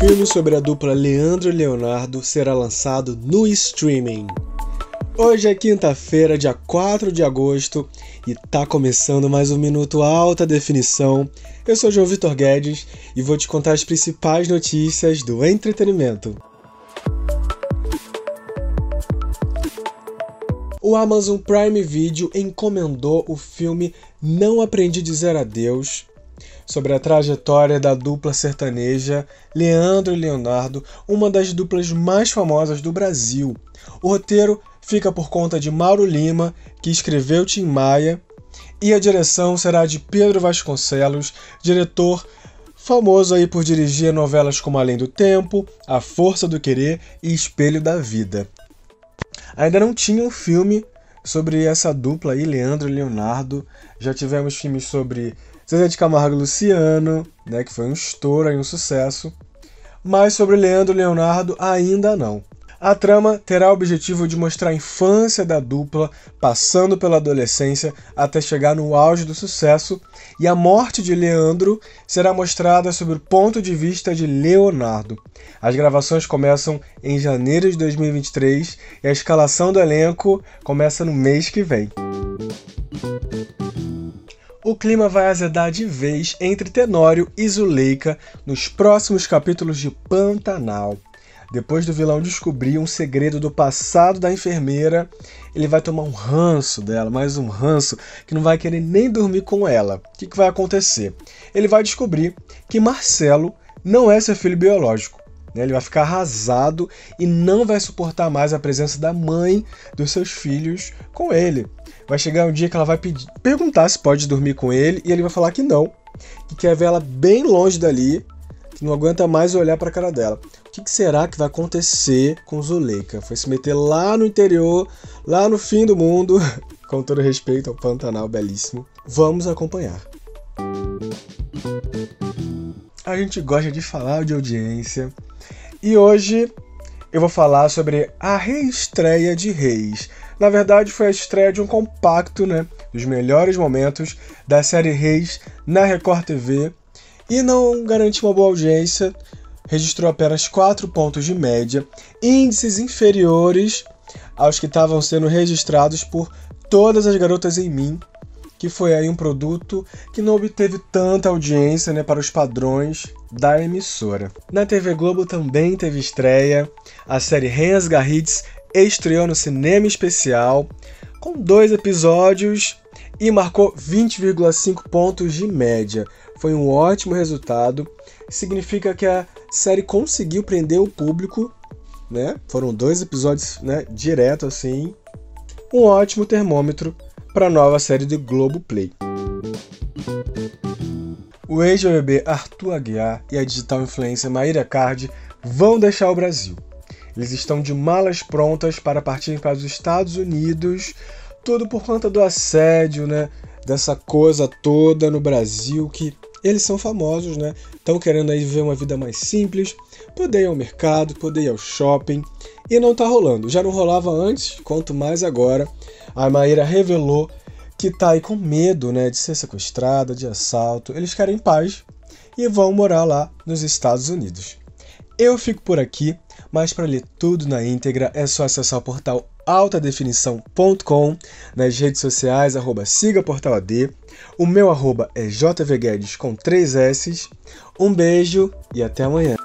filme sobre a dupla Leandro e Leonardo será lançado no streaming. Hoje é quinta-feira, dia 4 de agosto, e tá começando mais um Minuto Alta Definição. Eu sou João Vitor Guedes e vou te contar as principais notícias do entretenimento. O Amazon Prime Video encomendou o filme Não Aprendi a Dizer Adeus, sobre a trajetória da dupla sertaneja Leandro e Leonardo, uma das duplas mais famosas do Brasil. O roteiro fica por conta de Mauro Lima, que escreveu Tim Maia, e a direção será de Pedro Vasconcelos, diretor famoso aí por dirigir novelas como Além do Tempo, A Força do Querer e Espelho da Vida. Ainda não tinha um filme sobre essa dupla aí, Leandro e Leonardo. Já tivemos filmes sobre Zezé de Camargo e Luciano, né, que foi um estouro e um sucesso. Mas sobre Leandro e Leonardo ainda não. A trama terá o objetivo de mostrar a infância da dupla, passando pela adolescência até chegar no auge do sucesso, e a morte de Leandro será mostrada sob o ponto de vista de Leonardo. As gravações começam em janeiro de 2023 e a escalação do elenco começa no mês que vem. O clima vai azedar de vez entre Tenório e Zuleika nos próximos capítulos de Pantanal. Depois do vilão descobrir um segredo do passado da enfermeira, ele vai tomar um ranço dela, mais um ranço, que não vai querer nem dormir com ela. O que, que vai acontecer? Ele vai descobrir que Marcelo não é seu filho biológico. Né? Ele vai ficar arrasado e não vai suportar mais a presença da mãe dos seus filhos com ele. Vai chegar um dia que ela vai pedir, perguntar se pode dormir com ele e ele vai falar que não, que quer ver ela bem longe dali, não aguenta mais olhar para a cara dela. O que, que, será que vai acontecer com Zuleika? Foi se meter lá no interior, lá no fim do mundo, com todo respeito ao Pantanal belíssimo. Vamos acompanhar. A gente gosta de falar de audiência e hoje eu vou falar sobre a reestreia de Reis. Na verdade, foi a estreia de um compacto, né, dos melhores momentos da série Reis na Record TV e não garantiu uma boa audiência registrou apenas 4 pontos de média, índices inferiores aos que estavam sendo registrados por Todas as Garotas em Mim, que foi aí um produto que não obteve tanta audiência né, para os padrões da emissora. Na TV Globo também teve estreia, a série Renas Garrides estreou no cinema especial, com dois episódios e marcou 20,5 pontos de média. Foi um ótimo resultado. Significa que a série conseguiu prender o público, né? Foram dois episódios, né, direto assim. Um ótimo termômetro para a nova série do Globoplay. O ex-BBB Arthur Aguiar e a digital influencer Maíra Card vão deixar o Brasil. Eles estão de malas prontas para partir para os Estados Unidos, tudo por conta do assédio, né? Dessa coisa toda no Brasil que eles são famosos, né? Estão querendo aí viver uma vida mais simples, poder ir ao mercado, poder ir ao shopping, e não tá rolando. Já não rolava antes, quanto mais agora. A Maíra revelou que tá aí com medo, né, de ser sequestrada, de assalto. Eles querem paz e vão morar lá nos Estados Unidos. Eu fico por aqui, mas para ler tudo na íntegra é só acessar o portal altadefinição.com, nas redes sociais, arroba siga portal AD. O meu arroba é jvguedes com três S. Um beijo e até amanhã.